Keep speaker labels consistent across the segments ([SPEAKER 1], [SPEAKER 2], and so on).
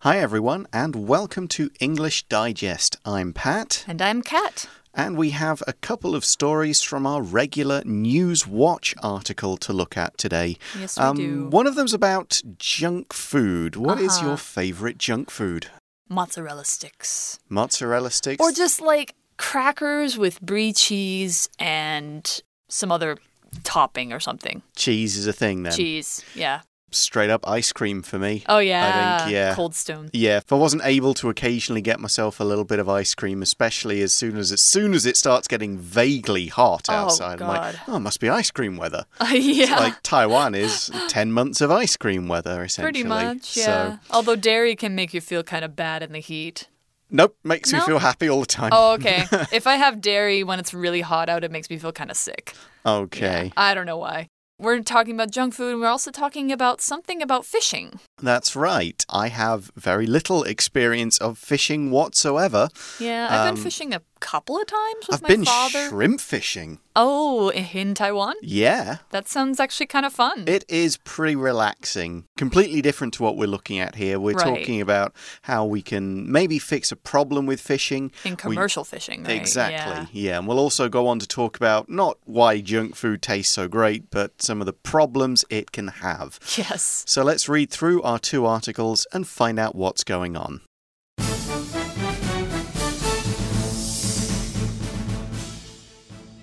[SPEAKER 1] Hi, everyone, and welcome to English Digest. I'm Pat,
[SPEAKER 2] And I'm Kat.
[SPEAKER 1] and we have a couple of stories from our regular News Watch article to look at today.
[SPEAKER 2] Yes, we
[SPEAKER 1] um,
[SPEAKER 2] do.
[SPEAKER 1] One of them's about junk food. What is
[SPEAKER 2] Uh-huh.
[SPEAKER 1] your favorite junk food?
[SPEAKER 2] Mozzarella sticks.
[SPEAKER 1] Mozzarella sticks?
[SPEAKER 2] Or just like crackers with brie cheese and some other topping or something.
[SPEAKER 1] cheese is a thing then.
[SPEAKER 2] Cheese. Yeah.
[SPEAKER 1] Straight up ice cream for me.
[SPEAKER 2] Oh, yeah.
[SPEAKER 1] think, yeah.
[SPEAKER 2] Cold Stone.
[SPEAKER 1] Yeah, if I wasn't able to occasionally get myself a little bit of ice cream, especially as soon as as soon as it starts getting vaguely hot
[SPEAKER 2] Oh,
[SPEAKER 1] outside, I'm like,
[SPEAKER 2] God.
[SPEAKER 1] oh, it must be ice cream weather.
[SPEAKER 2] yeah.
[SPEAKER 1] Like Taiwan is 10 months of ice cream weather, essentially.
[SPEAKER 2] Pretty much, yeah.
[SPEAKER 1] So,
[SPEAKER 2] Although dairy can make you feel kind of bad in the heat.
[SPEAKER 1] nope, makes me feel happy all the time.
[SPEAKER 2] Oh, okay. if I have dairy when it's really hot out, it makes me feel kind of sick.
[SPEAKER 1] okay,
[SPEAKER 2] I don't know why. We're talking about junk food, and we're also talking about something about fishing.
[SPEAKER 1] That's right. I have very little experience of fishing whatsoever.
[SPEAKER 2] Yeah, I've
[SPEAKER 1] Um,
[SPEAKER 2] been fishing a couple of times with
[SPEAKER 1] I've
[SPEAKER 2] my
[SPEAKER 1] been
[SPEAKER 2] father.
[SPEAKER 1] shrimp fishing.
[SPEAKER 2] oh, in Taiwan?
[SPEAKER 1] Yeah.
[SPEAKER 2] That sounds actually kind of fun.
[SPEAKER 1] It is pretty relaxing. Completely different to what we're looking at here. We're
[SPEAKER 2] Right.
[SPEAKER 1] talking about how we can maybe fix a problem with fishing.
[SPEAKER 2] in
[SPEAKER 1] We-
[SPEAKER 2] commercial fishing, right?
[SPEAKER 1] Exactly.
[SPEAKER 2] Yeah.
[SPEAKER 1] Yeah. And we'll also go on to talk about not why junk food tastes so great, but some of the problems it can have.
[SPEAKER 2] Yes.
[SPEAKER 1] So let's read through our two articles and find out what's going on.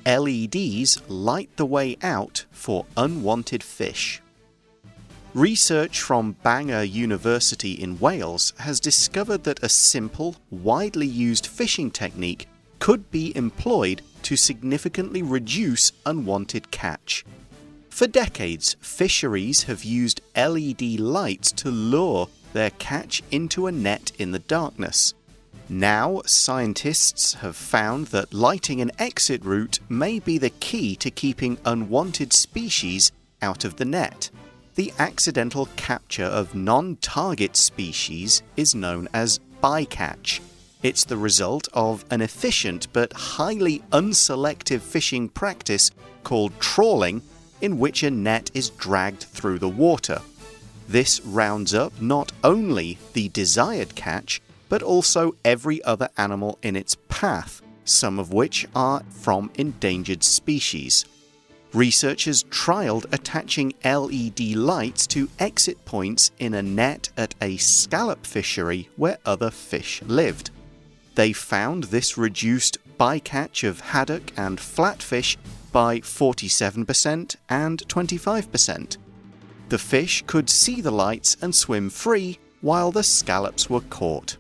[SPEAKER 1] LEDs light the way out for unwanted fish. Research from Bangor University in Wales has discovered that a simple, widely used fishing technique could be employed to significantly reduce unwanted catch. For decades, fisheries have used LED lights to lure their catch into a net in the darkness. Now, scientists have found that lighting an exit route may be the key to keeping unwanted species out of the net. The accidental capture of non target species is known as bycatch. It's the result of an efficient but highly unselective fishing practice called trawling, in which a net is dragged through the water. This rounds up not only the desired catch, but also every other animal in its path, some of which are from endangered species. Researchers trialed attaching LED lights to exit points in a net at a scallop fishery where other fish lived. They found this reduced bycatch of haddock and flatfish by 47% and 25%. The fish could see the lights and swim free while the scallops were caught.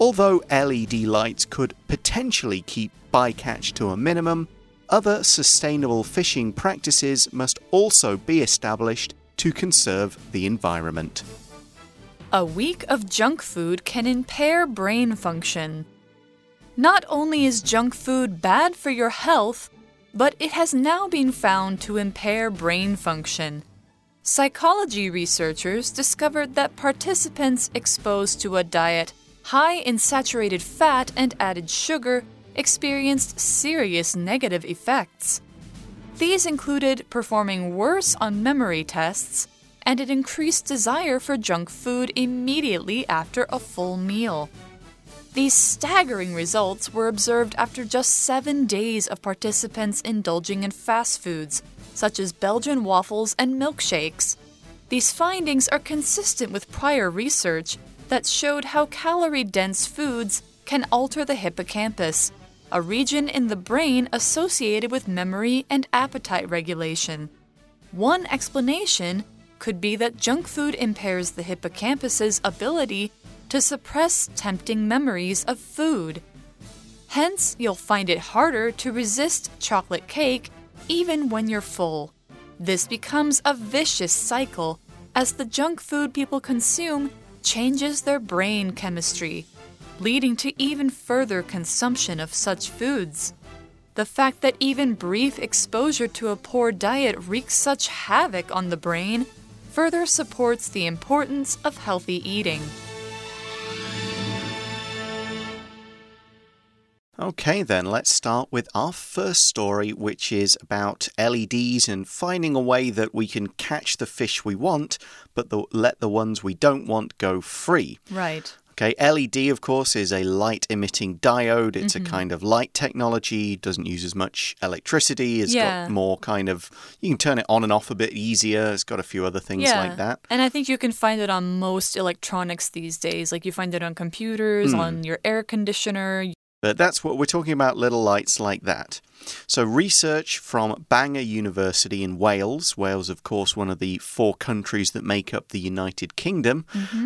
[SPEAKER 1] Although LED lights could potentially keep bycatch to a minimum, other sustainable fishing practices must also be established to conserve the environment.
[SPEAKER 2] A week of junk food can impair brain function. Not only is junk food bad for your health, but it has now been found to impair brain function. Psychology researchers discovered that participants exposed to a diet high in saturated fat and added sugar experienced serious negative effects. These included performing worse on memory tests and an increased desire for junk food immediately after a full meal. These staggering results were observed after just seven days of participants indulging in fast foods, such as Belgian waffles and milkshakes. These findings are consistent with prior research that showed how calorie dense foods can alter the hippocampus, a region in the brain associated with memory and appetite regulation. One explanation could be that junk food impairs the hippocampus's ability to suppress tempting memories of food. Hence, you'll find it harder to resist chocolate cake even when you're full. This becomes a vicious cycle as the junk food people consume changes their brain chemistry, leading to even further consumption of such foods. The fact that even brief exposure to a poor diet wreaks such havoc on the brain further supports the importance of healthy eating.
[SPEAKER 1] Okay, then let's start with our first story, which is about LEDs and finding a way that we can catch the fish we want, but the, let the ones we don't want go free.
[SPEAKER 2] Right.
[SPEAKER 1] Okay, LED, of course, is a light emitting diode. It's
[SPEAKER 2] Mm-hmm.
[SPEAKER 1] a kind of light technology, doesn't use as much electricity. It's
[SPEAKER 2] Yeah.
[SPEAKER 1] got more kind of, you can turn it on and off a bit easier. It's got a few other things
[SPEAKER 2] yeah.
[SPEAKER 1] like that.
[SPEAKER 2] And I think you can find it on most electronics these days. Like you find it on computers,
[SPEAKER 1] Hmm.
[SPEAKER 2] on your air conditioner.
[SPEAKER 1] But that's what we're talking about little lights like that. So, research from Bangor University in Wales, Wales, of course, one of the four countries that make up the United Kingdom,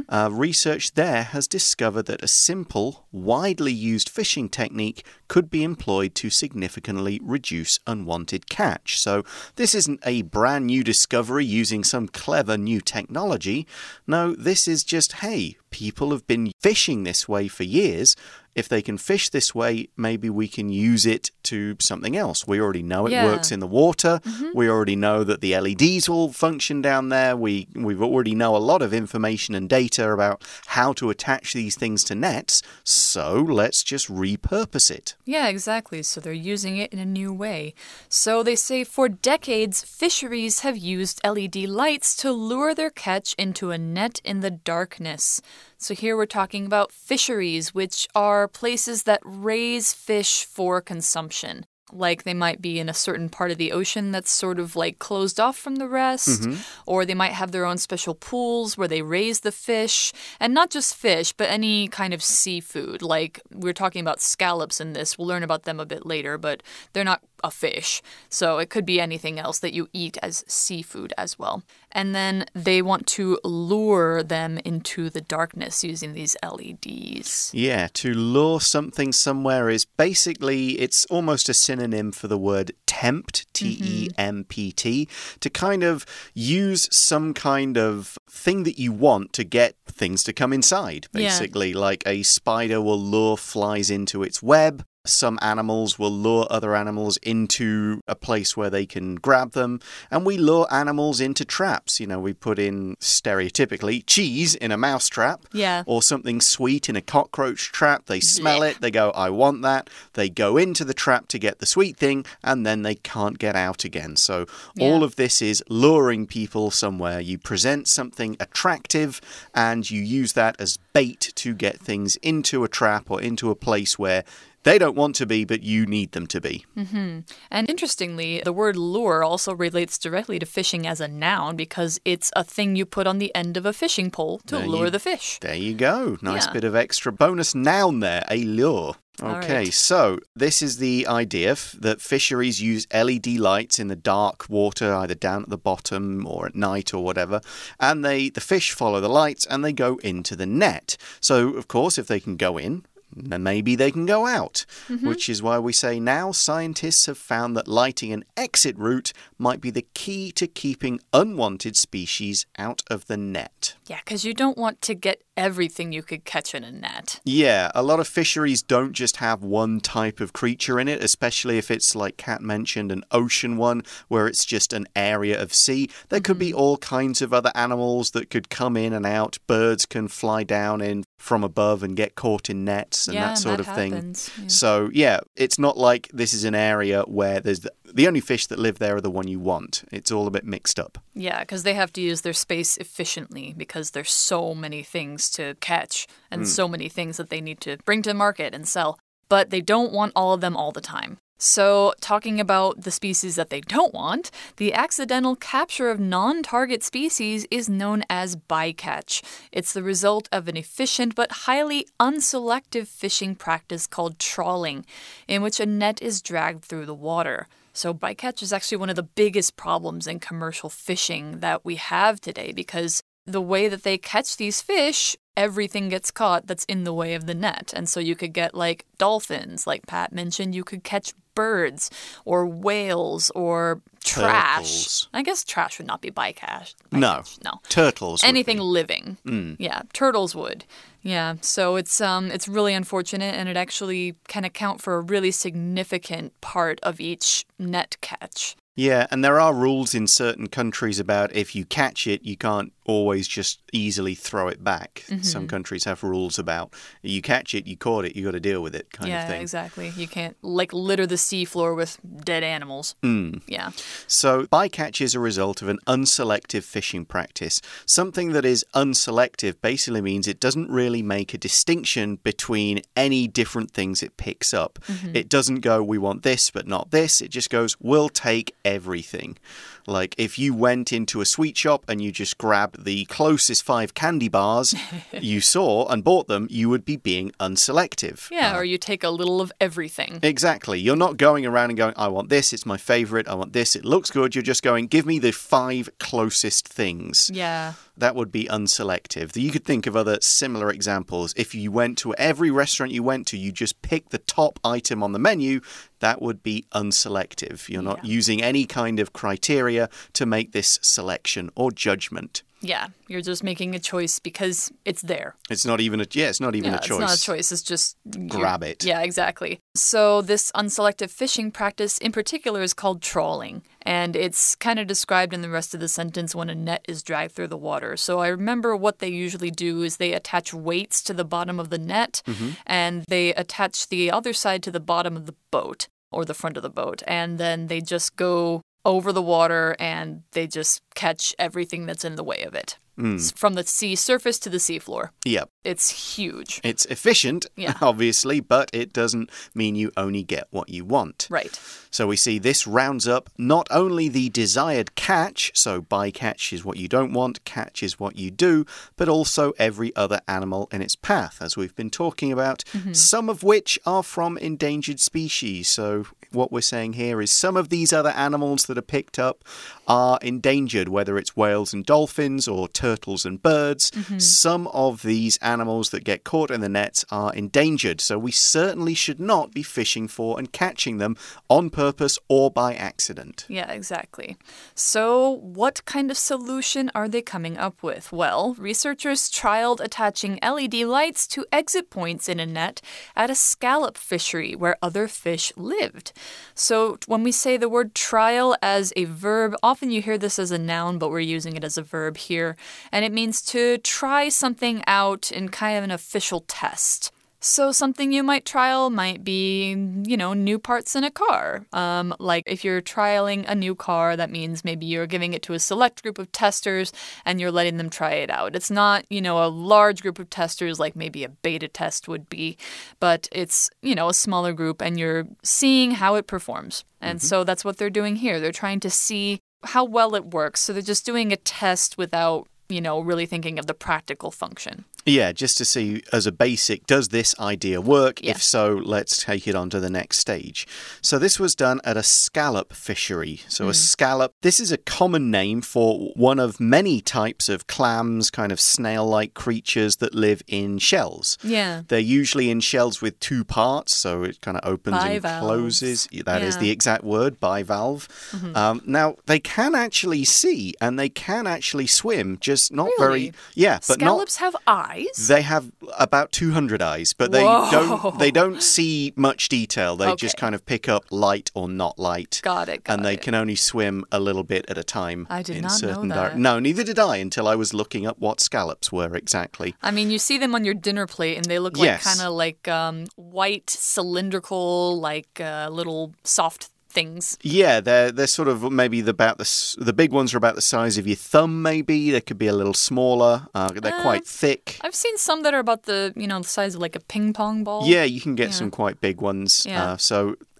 [SPEAKER 1] uh, research there has discovered that a simple, widely used fishing technique could be employed to significantly reduce unwanted catch. So, this isn't a brand new discovery using some clever new technology. No, this is just, hey, people have been fishing this way for years. If they can fish this way, maybe we can use it to something else. We already know it
[SPEAKER 2] Yeah.
[SPEAKER 1] works in the water. Mm-hmm. We already know that the LEDs will function down there. We we've already know a lot of information and data about how to attach these things to nets. So let's just repurpose it.
[SPEAKER 2] Yeah, exactly. So they're using it in a new way. So they say for decades, fisheries have used LED lights to lure their catch into a net in the darkness. So here we're talking about fisheries, which are places that raise fish for consumption. Like they might be in a certain part of the ocean that's sort of like closed off from the rest, mm-hmm. or they might have their own special pools where they raise the fish, and not just fish, but any kind of seafood. Like we're talking about scallops in this. We'll learn about them a bit later, but they're not a fish. So it could be anything else that you eat as seafood as well. And then they want to lure them into the darkness using these LEDs.
[SPEAKER 1] Yeah, to lure something somewhere is basically it's almost a synonym for the word tempt, T E M P T, to kind of use some kind of thing that you want to get things to come inside,
[SPEAKER 2] Yeah.
[SPEAKER 1] basically. Like a spider will lure flies into its web. Some animals will lure other animals into a place where they can grab them. And we lure animals into traps. You know, we put in stereotypically cheese in a mouse trap
[SPEAKER 2] Yeah.
[SPEAKER 1] or something sweet in a cockroach trap. They smell
[SPEAKER 2] Blech.
[SPEAKER 1] it, they go, I want that. They go into the trap to get the sweet thing, and then they can't get out again. So, all of this is luring people somewhere. You present something attractive and you use that as bait to get things into a trap or into a place where they don't want to be, but you need them to be. Mm-hmm.
[SPEAKER 2] And interestingly, the word lure also relates directly to fishing as a noun because it's a thing you put on the end of a fishing pole to
[SPEAKER 1] There
[SPEAKER 2] lure
[SPEAKER 1] you-
[SPEAKER 2] the fish.
[SPEAKER 1] There you go. Nice
[SPEAKER 2] Yeah.
[SPEAKER 1] bit of extra bonus noun there, a lure. Okay,
[SPEAKER 2] right.
[SPEAKER 1] so this is the idea f- that fisheries use LED lights in the dark water, either down at the bottom or at night or whatever, and they the fish follow the lights and they go into the net. So of course, if they can go in, maybe they can go out,
[SPEAKER 2] Mm-hmm.
[SPEAKER 1] which is why we say now scientists have found that lighting an exit route might be the key to keeping unwanted species out of the net.
[SPEAKER 2] Yeah, because you don't want to get everything you could catch in a net.
[SPEAKER 1] Yeah, a lot of fisheries don't just have one type of creature in it, especially if it's like Kat mentioned, an ocean one where it's just an area of sea. There could be all kinds of other animals that could come in and out. Birds can fly down in from above and get caught in nets and
[SPEAKER 2] Yeah,
[SPEAKER 1] that sort
[SPEAKER 2] that
[SPEAKER 1] of thing.
[SPEAKER 2] yeah.
[SPEAKER 1] So, yeah, it's not like this is an area where there's the, the only fish that live there are the one you want. It's all a bit mixed up.
[SPEAKER 2] Yeah, because they have to use their space efficiently because there's so many things to catch and hmm. so many things that they need to bring to market and sell. But they don't want all of them all the time. So, talking about the species that they don't want, the accidental capture of non target species is known as bycatch. It's the result of an efficient but highly unselective fishing practice called trawling, in which a net is dragged through the water. So, bycatch is actually one of the biggest problems in commercial fishing that we have today because the way that they catch these fish, everything gets caught that's in the way of the net. And so you could get like dolphins, like Pat mentioned, you could catch birds or whales or trash.
[SPEAKER 1] Turtles.
[SPEAKER 2] I guess trash would not be bycatch.
[SPEAKER 1] No.
[SPEAKER 2] bycatch, No.
[SPEAKER 1] Turtles.
[SPEAKER 2] Anything living. Yeah, turtles would. Yeah, so it's um it's really unfortunate and it actually can account for a really significant part of each net catch.
[SPEAKER 1] Yeah, and there are rules in certain countries about if you catch it, you can't always just easily throw it back.
[SPEAKER 2] Mm-hmm.
[SPEAKER 1] Some countries have rules about you catch it, you caught it, you got to deal with it, kind
[SPEAKER 2] yeah,
[SPEAKER 1] of thing.
[SPEAKER 2] exactly. You can't like litter the seafloor with dead animals.
[SPEAKER 1] Mm.
[SPEAKER 2] Yeah.
[SPEAKER 1] So, bycatch is a result of an unselective fishing practice. Something that is unselective basically means it doesn't really make a distinction between any different things it picks up. It doesn't go, we want this, but not this. It just goes, we'll take everything. Like if you went into a sweet shop and you just grabbed the closest five candy bars you saw and bought them, you would be being unselective.
[SPEAKER 2] Yeah, uh, or you take a little of everything.
[SPEAKER 1] Exactly. You're not going around and going, I want this, it's my favorite, I want this, it looks good. You're just going, give me the five closest things.
[SPEAKER 2] Yeah.
[SPEAKER 1] That would be unselective. You could think of other similar examples. If you went to every restaurant you went to, you just pick the top item on the menu, that would be unselective. You're not
[SPEAKER 2] Yeah.
[SPEAKER 1] using any kind of criteria to make this selection or judgment.
[SPEAKER 2] Yeah. You're just making a choice because it's there.
[SPEAKER 1] It's not even a yeah, it's not even
[SPEAKER 2] yeah,
[SPEAKER 1] a choice.
[SPEAKER 2] It's not a choice. It's just
[SPEAKER 1] Grab it.
[SPEAKER 2] Yeah, exactly. So this unselective fishing practice in particular is called trawling, and it's kind of described in the rest of the sentence when a net is dragged through the water. So I remember what they usually do is they attach weights to the bottom of the net,
[SPEAKER 1] Mm-hmm.
[SPEAKER 2] and they attach the other side to the bottom of the boat or the front of the boat, and then they just go over the water and they just catch everything that's in the way of it.
[SPEAKER 1] Mm.
[SPEAKER 2] From the sea surface to the seafloor.
[SPEAKER 1] Yep.
[SPEAKER 2] It's huge.
[SPEAKER 1] It's efficient,
[SPEAKER 2] Yeah.
[SPEAKER 1] obviously, but it doesn't mean you only get what you want.
[SPEAKER 2] Right.
[SPEAKER 1] So we see this rounds up not only the desired catch, so bycatch is what you don't want, catch is what you do, but also every other animal in its path, as we've been talking about, some of which are from endangered species. So what we're saying here is some of these other animals that are picked up are endangered, whether it's whales and dolphins or turtles and birds. Mm-hmm. Some of these animals that get caught in the nets are endangered, so we certainly should not be fishing for and catching them on purpose or by accident.
[SPEAKER 2] Yeah, exactly. So, what kind of solution are they coming up with? Well, researchers trialed attaching LED lights to exit points in a net at a scallop fishery where other fish lived. So, when we say the word trial as a verb, often you hear this as a noun, but we're using it as a verb here, and it means to try something out in kind of an official test. So, something you might trial might be, you know, new parts in a car. Um, like if you're trialing a new car, that means maybe you're giving it to a select group of testers and you're letting them try it out. It's not, you know, a large group of testers like maybe a beta test would be, but it's, you know, a smaller group and you're seeing how it performs. And so that's what they're doing here. They're trying to see how well it works. So they're just doing a test without, you know, really thinking of the practical function.
[SPEAKER 1] Yeah, just to see as a basic, does this idea work?
[SPEAKER 2] Yeah.
[SPEAKER 1] If so, let's take it on to the next stage. So, this was done at a scallop fishery. So, a scallop, this is a common name for one of many types of clams, kind of snail like creatures that live in shells.
[SPEAKER 2] Yeah.
[SPEAKER 1] They're usually in shells with two parts, so it kind of opens and closes. That is
[SPEAKER 2] Yeah.
[SPEAKER 1] the exact word, bivalve. Um, now, they can actually see and they can actually swim, just not very. Yeah, but not
[SPEAKER 2] Scallops have eyes.
[SPEAKER 1] they have about 200 eyes, but they
[SPEAKER 2] Whoa.
[SPEAKER 1] don't they don't see much detail. They just kind of pick up light or not light.
[SPEAKER 2] Got it. Got
[SPEAKER 1] and they
[SPEAKER 2] it.
[SPEAKER 1] can only swim a little bit at a time
[SPEAKER 2] I did
[SPEAKER 1] in
[SPEAKER 2] not know that.
[SPEAKER 1] dir- No, neither did I until I was looking up what scallops were exactly.
[SPEAKER 2] I mean, you see them on your dinner plate, and they look like
[SPEAKER 1] Yes.
[SPEAKER 2] kind of like um, white, cylindrical, like uh, little soft things.
[SPEAKER 1] Yeah, they're they're sort of maybe the, about the the big ones are about the size of your thumb. Maybe they could be a little smaller. Uh, they're
[SPEAKER 2] Uh,
[SPEAKER 1] quite thick.
[SPEAKER 2] I've seen some that are about the you know the size of like a ping pong ball.
[SPEAKER 1] Yeah, you can get
[SPEAKER 2] Yeah.
[SPEAKER 1] some quite big ones.
[SPEAKER 2] Yeah.
[SPEAKER 1] Uh, so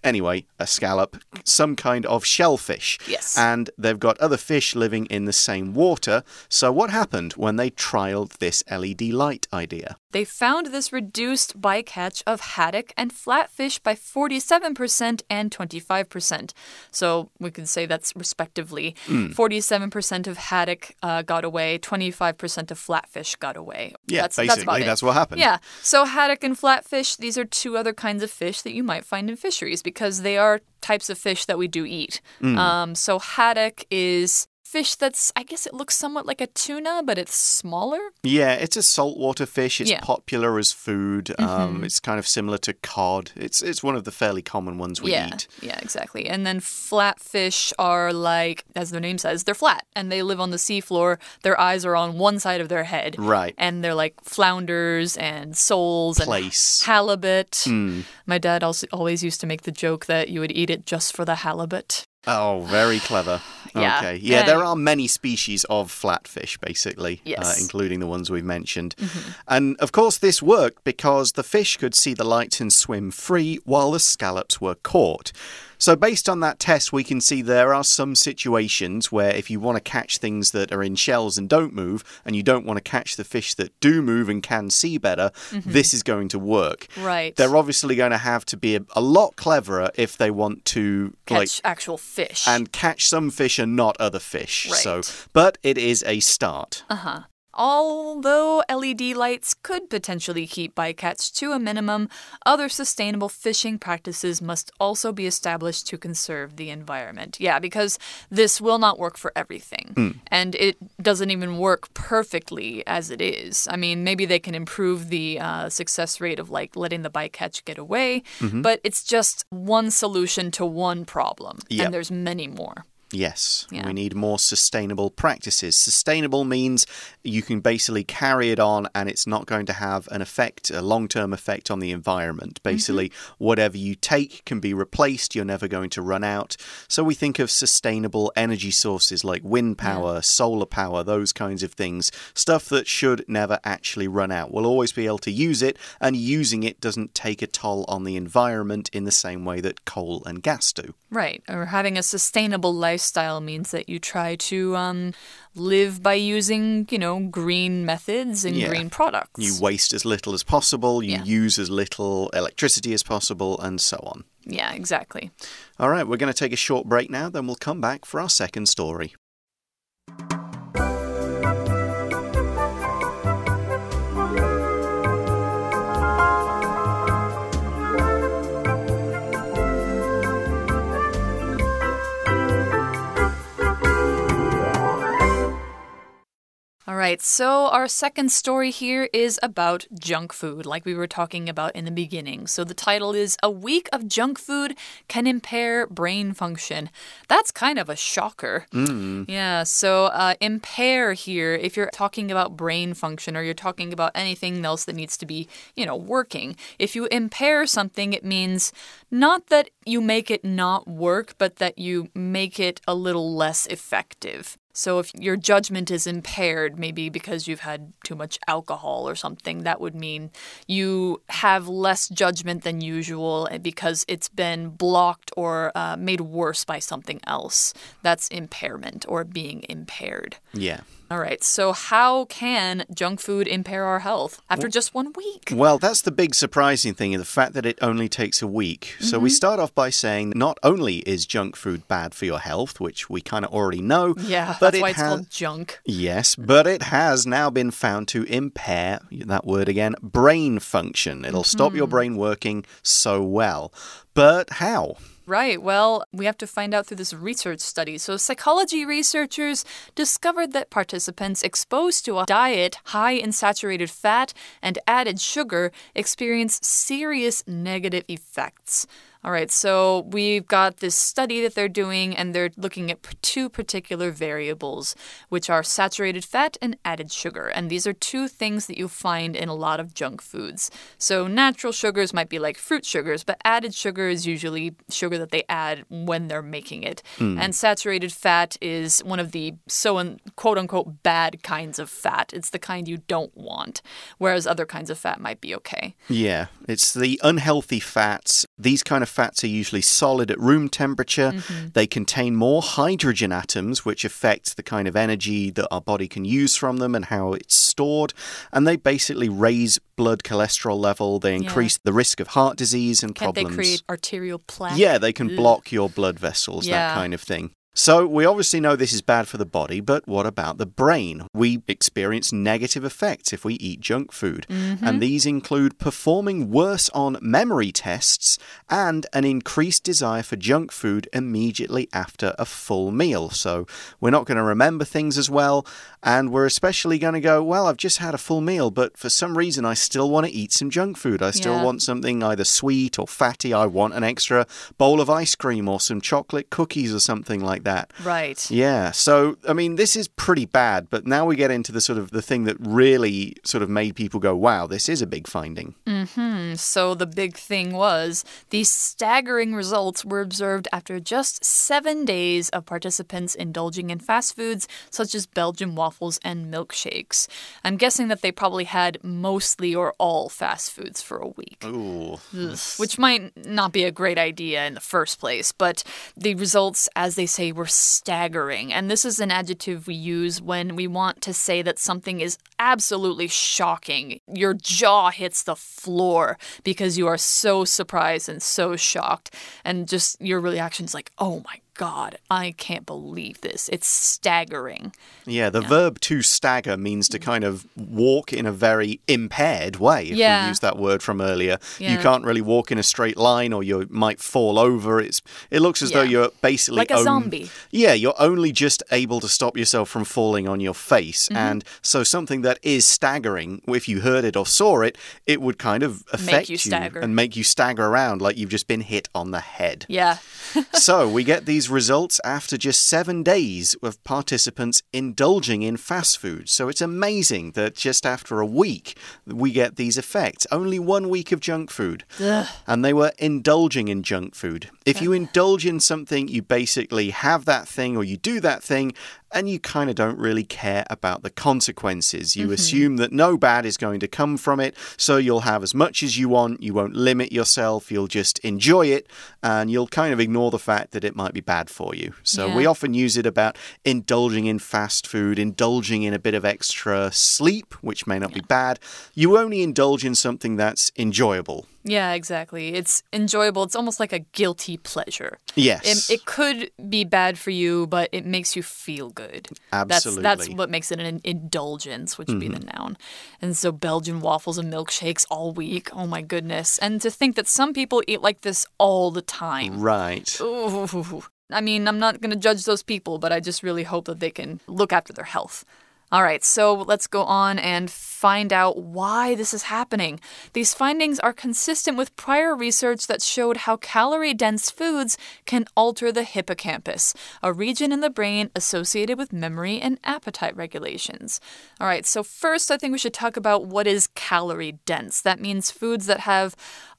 [SPEAKER 1] anyway, a scallop, some kind of shellfish.
[SPEAKER 2] Yes.
[SPEAKER 1] And they've got other fish living in the same water. So what happened when they trialed this LED light idea?
[SPEAKER 2] They found this reduced bycatch of haddock and flatfish by 47% and 25%. So we could say that's respectively.
[SPEAKER 1] Hmm.
[SPEAKER 2] 47% of haddock uh, got away, 25% of flatfish got away.
[SPEAKER 1] Yeah,
[SPEAKER 2] that's,
[SPEAKER 1] basically,
[SPEAKER 2] that's,
[SPEAKER 1] that's what happened.
[SPEAKER 2] Yeah. So haddock and flatfish, these are two other kinds of fish that you might find in fisheries because they are types of fish that we do eat.
[SPEAKER 1] Mm.
[SPEAKER 2] Um, so haddock is fish that's, I guess it looks somewhat like a tuna, but it's smaller.
[SPEAKER 1] Yeah, it's a saltwater fish. It's
[SPEAKER 2] Yeah.
[SPEAKER 1] popular as food. Um, it's kind of similar to cod. It's it's one of the fairly common ones we
[SPEAKER 2] yeah,
[SPEAKER 1] eat.
[SPEAKER 2] yeah, exactly. And then flatfish are like, as their name says, they're flat and they live on the seafloor. Their eyes are on one side of their head.
[SPEAKER 1] Right.
[SPEAKER 2] And they're like flounders and soles
[SPEAKER 1] Plaice.
[SPEAKER 2] and halibut.
[SPEAKER 1] Hmm.
[SPEAKER 2] My dad also always used to make the joke that you would eat it just for the halibut.
[SPEAKER 1] Oh, very clever.
[SPEAKER 2] Yeah.
[SPEAKER 1] Okay. Yeah, there are many species of flatfish, basically, uh,
[SPEAKER 2] Yes. Mm-hmm.
[SPEAKER 1] including the ones we've mentioned. And of course, this worked because the fish could see the light and swim free while the scallops were caught. So, based on that test, we can see there are some situations where if you want to catch things that are in shells and don't move, and you don't want to catch the fish that do move and can see better, mm-hmm. this is going to work.
[SPEAKER 2] Right.
[SPEAKER 1] They're obviously going to have to be a, a lot cleverer if they want to
[SPEAKER 2] Catch
[SPEAKER 1] like
[SPEAKER 2] actual fish.
[SPEAKER 1] and catch some fish and not other fish.
[SPEAKER 2] Right.
[SPEAKER 1] So, but it is a start. Uh-huh.
[SPEAKER 2] Although LED lights could potentially keep bycatch to a minimum, other sustainable fishing practices must also be established to conserve the environment. Yeah, because this will not work for everything. And it doesn't even work perfectly as it is. I mean, maybe they can improve the uh, success rate of like letting the bycatch get away, but it's just one solution to one problem.
[SPEAKER 1] Yep.
[SPEAKER 2] And there's many more.
[SPEAKER 1] Yes,
[SPEAKER 2] Yeah.
[SPEAKER 1] we need more sustainable practices. Sustainable means you can basically carry it on and it's not going to have an effect, a long term effect on the environment. Mm-hmm. Basically, whatever you take can be replaced, you're never going to run out. So we think of sustainable energy sources like wind power, solar power, those kinds of things. Stuff that should never actually run out. We'll always be able to use it, and using it doesn't take a toll on the environment in the same way that coal and gas do.
[SPEAKER 2] Right. Or having a sustainable lifestyle means that you try to um, live by using, you know, green methods and
[SPEAKER 1] Yeah.
[SPEAKER 2] green products.
[SPEAKER 1] You waste as little as possible, you
[SPEAKER 2] Yeah.
[SPEAKER 1] use as little electricity as possible, and so on.
[SPEAKER 2] yeah, exactly.
[SPEAKER 1] All right, we're going to take a short break now, then we'll come back for our second story.
[SPEAKER 2] Right, so our second story here is about junk food, like we were talking about in the beginning. So the title is A Week of Junk Food Can Impair Brain Function. That's kind of a shocker. Yeah, so uh, impair here, if you're talking about brain function or you're talking about anything else that needs to be, you know, working, if you impair something, it means not that you make it not work, but that you make it a little less effective. So if your judgment is impaired, maybe because you've had too much alcohol or something, that would mean you have less judgment than usual eh, because it's been blocked or uh, made worse by something else. That's impairment or being impaired.
[SPEAKER 1] Yeah.
[SPEAKER 2] All right, so how can junk food impair our health after just one week?
[SPEAKER 1] Well, that's the big surprising thing the fact that it only takes a week. So we mm-hmm. start off by saying not only is junk food bad for your health, which we kind of already know,
[SPEAKER 2] Yeah,
[SPEAKER 1] but
[SPEAKER 2] that's
[SPEAKER 1] it
[SPEAKER 2] why it's called junk.
[SPEAKER 1] Yes, but it has now been found to impair that word again brain function. It'll stop your hmm. brain working so well. But how?
[SPEAKER 2] Right. Well, we have to find out through this research study. So, psychology researchers discovered that participants exposed to a diet high in saturated fat and added sugar experience serious negative effects. All right, so we've got this study that they're doing, and they're looking at two particular variables, which are saturated fat and added sugar. And these are two things that you find in a lot of junk foods. So, natural sugars might be like fruit sugars, but added sugar is usually sugar that they add when they're making it. Hmm. And saturated fat is one of the so un- quote unquote bad kinds of fat. It's the kind you don't want, whereas other kinds of fat might be okay.
[SPEAKER 1] Yeah, it's the unhealthy fats. These kind of fats are usually solid at room temperature. Mm-hmm. They contain more hydrogen atoms, which affect the kind of energy that our body can use from them and how it's stored. And they basically raise blood cholesterol level. They increase the risk of heart disease and
[SPEAKER 2] Can't
[SPEAKER 1] problems.
[SPEAKER 2] they create arterial plaque?
[SPEAKER 1] Yeah, they can block your blood vessels,
[SPEAKER 2] Yeah.
[SPEAKER 1] that kind of thing. So, we obviously know this is bad for the body, but what about the brain? We experience negative effects if we eat junk food.
[SPEAKER 2] Mm-hmm.
[SPEAKER 1] And these include performing worse on memory tests and an increased desire for junk food immediately after a full meal. So, we're not going to remember things as well. And we're especially going to go, well, I've just had a full meal, but for some reason I still want to eat some junk food. I still
[SPEAKER 2] Yeah.
[SPEAKER 1] want something either sweet or fatty. I want an extra bowl of ice cream or some chocolate cookies or something like that.
[SPEAKER 2] Right.
[SPEAKER 1] Yeah. So, I mean, this is pretty bad, but now we get into the sort of the thing that really sort of made people go, wow, this is a big finding. Mm-hmm.
[SPEAKER 2] So the big thing was these staggering results were observed after just seven days of participants indulging in fast foods such as Belgian waffles and milkshakes. I'm guessing that they probably had mostly or all fast foods for a week.
[SPEAKER 1] Ooh.
[SPEAKER 2] Ugh, which might not be a great idea in the first place, but the results, as they say, were staggering. And this is an adjective we use when we want to say that something is absolutely shocking. Your jaw hits the floor because you are so surprised and so shocked, and just your reaction is like, oh my God, I can't believe this. It's staggering.
[SPEAKER 1] Yeah, the verb to stagger means to kind of walk in a very impaired way, if
[SPEAKER 2] Yeah.
[SPEAKER 1] we use that word from earlier. You can't really walk in a straight line or you might fall over. It's it looks as though you're basically
[SPEAKER 2] Like a zombie.
[SPEAKER 1] Yeah, you're only just able to stop yourself from falling on your face.
[SPEAKER 2] Mm-hmm.
[SPEAKER 1] And so something that is staggering, if you heard it or saw it, it would kind of affect
[SPEAKER 2] you stagger.
[SPEAKER 1] and make you stagger around like you've just been hit on the head
[SPEAKER 2] Yeah.
[SPEAKER 1] so we get these results after just seven days of participants indulging in fast food. So it's amazing that just after a week we get these effects. Only one week of junk food.
[SPEAKER 2] Ugh.
[SPEAKER 1] And they were indulging in junk food. If you indulge in something, you basically have that thing or you do that thing. And you kind of don't really care about the consequences. You mm-hmm. assume that no bad is going to come from it, so you'll have as much as you want. You won't limit yourself. You'll just enjoy it, and you'll kind of ignore the fact that it might be bad for you. So we often use it about indulging in fast food, indulging in a bit of extra sleep, which may not be bad. You only indulge in something that's enjoyable.
[SPEAKER 2] Yeah, exactly. It's enjoyable. It's almost like a guilty pleasure.
[SPEAKER 1] Yes.
[SPEAKER 2] It, it could be bad for you, but it makes you feel good. That's, that's what makes it an indulgence, which would be the mm-hmm. noun. And so Belgian waffles and milkshakes all week. Oh my goodness. And to think that some people eat like this all the time.
[SPEAKER 1] Right.
[SPEAKER 2] Ooh. I mean, I'm not going to judge those people, but I just really hope that they can look after their health. All right, so let's go on and find out why this is happening. These findings are consistent with prior research that showed how calorie dense foods can alter the hippocampus, a region in the brain associated with memory and appetite regulations. All right, so first, I think we should talk about what is calorie dense. That means foods that have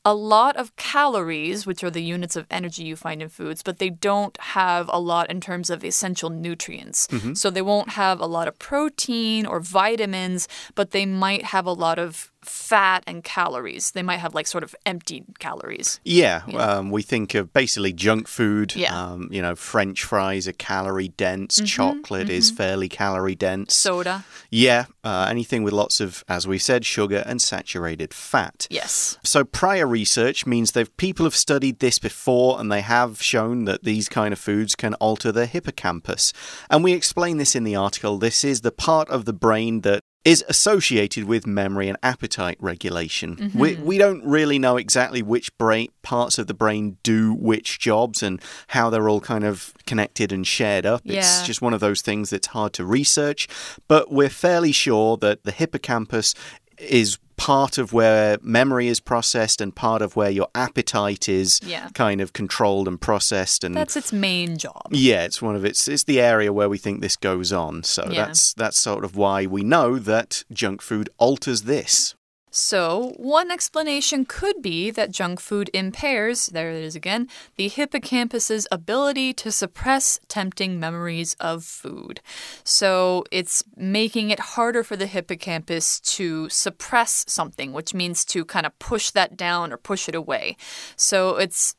[SPEAKER 2] a lot of calories, which are the units of energy you find in foods, but they don't have a lot in terms of essential nutrients. Mm-hmm. So they won't have a lot of protein or vitamins, but they might have a lot of fat and calories. They might have like sort of empty calories.
[SPEAKER 1] Yeah, Um, we think of basically junk food.
[SPEAKER 2] Yeah.
[SPEAKER 1] Um, you know, French fries are calorie dense. Chocolate is fairly calorie dense.
[SPEAKER 2] Soda.
[SPEAKER 1] yeah, uh, anything with lots of, as we said, sugar and saturated fat.
[SPEAKER 2] Yes.
[SPEAKER 1] So prior research means that people have studied this before and they have shown that these kind of foods can alter the hippocampus. And we explain this in the article. This is the part of the brain that is associated with memory and appetite regulation. We, mm-hmm. we don't really know exactly which brain parts of the brain do which jobs and how they're all kind of connected and shared up. It's just one of those things that's hard to research, but we're fairly sure that the hippocampus is part of where memory is processed and part of where your appetite is
[SPEAKER 2] Yeah.
[SPEAKER 1] kind of controlled and processed and
[SPEAKER 2] That's its main job.
[SPEAKER 1] yeah, it's one of its it's the area where we think this goes on. So
[SPEAKER 2] Yeah.
[SPEAKER 1] that's that's sort of why we know that junk food alters this.
[SPEAKER 2] So, one explanation could be that junk food impairs, there it is again, the hippocampus's ability to suppress tempting memories of food. So, it's making it harder for the hippocampus to suppress something, which means to kind of push that down or push it away. So, it's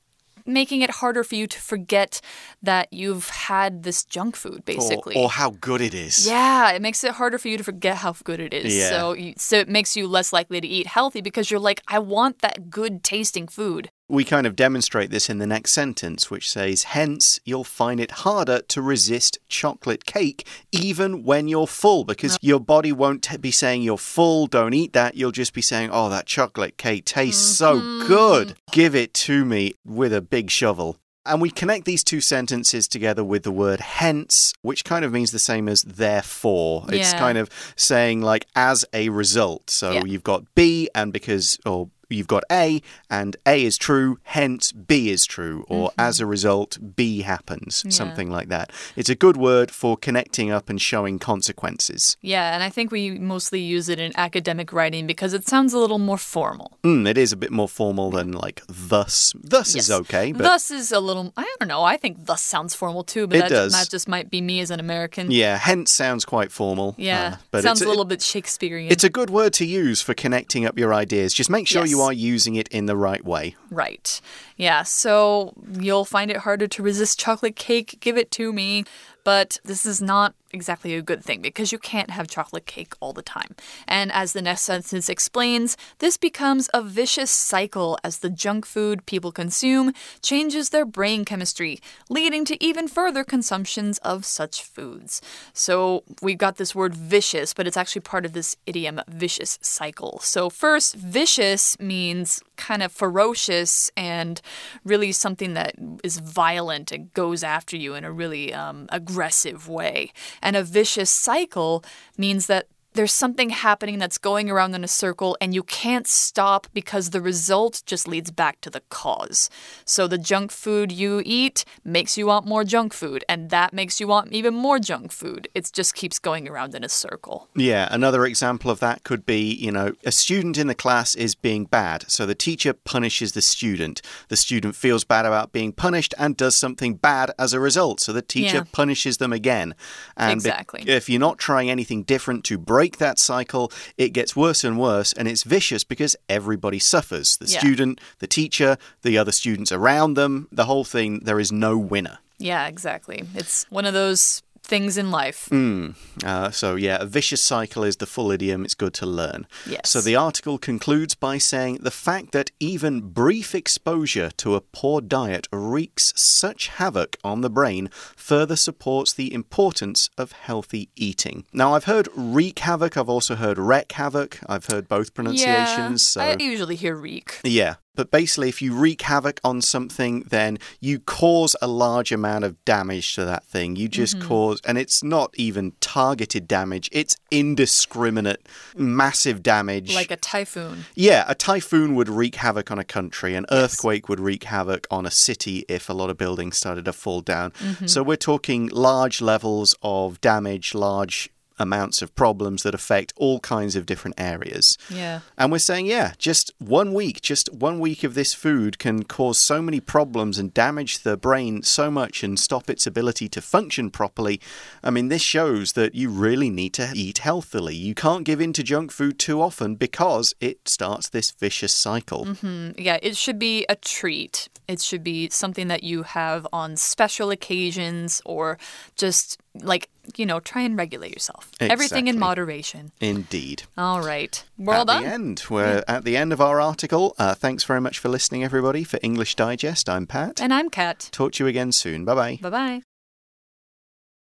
[SPEAKER 2] making it harder for you to forget that you've had this junk food,
[SPEAKER 1] Or,
[SPEAKER 2] basically.
[SPEAKER 1] or how good it is.
[SPEAKER 2] Yeah, it makes it harder for you to forget how good it is.
[SPEAKER 1] Yeah.
[SPEAKER 2] So, you, so it makes you less likely to eat healthy because you're like, I want that good tasting food.
[SPEAKER 1] We kind of demonstrate this in the next sentence, which says, Hence, you'll find it harder to resist chocolate cake even when you're full, because your body won't be saying you're full, don't eat that. You'll just be saying, Oh, that chocolate cake tastes so mm-hmm. good. Give it to me with a big shovel. And we connect these two sentences together with the word hence, which kind of means the same as therefore. It's kind of saying like as a result. So
[SPEAKER 2] Yeah.
[SPEAKER 1] you've got B, and because, or you've got A, and A is true, hence B is true, or as a result, B happens,
[SPEAKER 2] Yeah.
[SPEAKER 1] something like that. It's a good word for connecting up and showing consequences.
[SPEAKER 2] Yeah, and I think we mostly use it in academic writing because it sounds a little more formal.
[SPEAKER 1] Mm, it is a bit more formal than like thus. Thus is okay, but
[SPEAKER 2] thus is a little, I don't know, I think thus sounds formal too, but
[SPEAKER 1] It
[SPEAKER 2] that,
[SPEAKER 1] does.
[SPEAKER 2] that just might be me as an American.
[SPEAKER 1] yeah, hence sounds quite formal.
[SPEAKER 2] Yeah,
[SPEAKER 1] uh, but
[SPEAKER 2] sounds
[SPEAKER 1] it's,
[SPEAKER 2] a little bit Shakespearean.
[SPEAKER 1] It's a good word to use for connecting up your ideas. Just make sure you
[SPEAKER 2] Yes.
[SPEAKER 1] are using it in the right way.
[SPEAKER 2] Right. Yeah, so you'll find it harder to resist chocolate cake. Give it to me. But this is not exactly a good thing because you can't have chocolate cake all the time. And as the next sentence explains, this becomes a vicious cycle as the junk food people consume changes their brain chemistry, leading to even further consumptions of such foods. So we've got this word vicious, but it's actually part of this idiom vicious cycle. So, first, vicious means kind of ferocious and really something that is violent and goes after you in a really um, aggressive way. And a vicious cycle means that there's something happening that's going around in a circle and you can't stop because the result just leads back to the cause. So the junk food you eat makes you want more junk food and that makes you want even more junk food. It just keeps going around in a circle.
[SPEAKER 1] Yeah, another example of that could be, you know, a student in the class is being bad, so the teacher punishes the student. The student feels bad about being punished and does something bad as a result, so the teacher
[SPEAKER 2] Yeah.
[SPEAKER 1] punishes them again. And
[SPEAKER 2] Exactly.
[SPEAKER 1] if you're not trying anything different to break that cycle, it gets worse and worse, and it's vicious because everybody suffers. The
[SPEAKER 2] Yeah.
[SPEAKER 1] student, the teacher, the other students around them, the whole thing, there is no winner.
[SPEAKER 2] Yeah, exactly. It's one of those things in life.
[SPEAKER 1] Uh, so, yeah, a vicious cycle is the full idiom. It's good to learn.
[SPEAKER 2] Yes.
[SPEAKER 1] So, the article concludes by saying the fact that even brief exposure to a poor diet wreaks such havoc on the brain further supports the importance of healthy eating. Now, I've heard wreak havoc, I've also heard wreck havoc. I've heard both pronunciations. so.
[SPEAKER 2] I usually hear wreak.
[SPEAKER 1] Yeah. But basically, if you wreak havoc on something, then you cause a large amount of damage to that thing. You just
[SPEAKER 2] Mm-hmm.
[SPEAKER 1] cause, and it's not even targeted damage, it's indiscriminate, massive damage.
[SPEAKER 2] Like a typhoon.
[SPEAKER 1] yeah, a typhoon would wreak havoc on a country, an earthquake would wreak havoc on a city if a lot of buildings started to fall down.
[SPEAKER 2] Mm-hmm.
[SPEAKER 1] So we're talking large levels of damage, large amounts of problems that affect all kinds of different areas.
[SPEAKER 2] Yeah.
[SPEAKER 1] And we're saying, yeah, just one week, just one week of this food can cause so many problems and damage the brain so much and stop its ability to function properly. I mean, this shows that you really need to eat healthily. You can't give in to junk food too often because it starts this vicious cycle.
[SPEAKER 2] Mm, Yeah, it should be a treat. It should be something that you have on special occasions or just like, you know, try and regulate yourself. Everything in moderation.
[SPEAKER 1] Indeed.
[SPEAKER 2] All right. We're all
[SPEAKER 1] at
[SPEAKER 2] done.
[SPEAKER 1] the end, we're at the end of our article. Uh, thanks very much for listening, everybody. For English Digest, I'm Pat.
[SPEAKER 2] And I'm Kat.
[SPEAKER 1] Talk to you again soon. Bye bye.
[SPEAKER 2] Bye bye.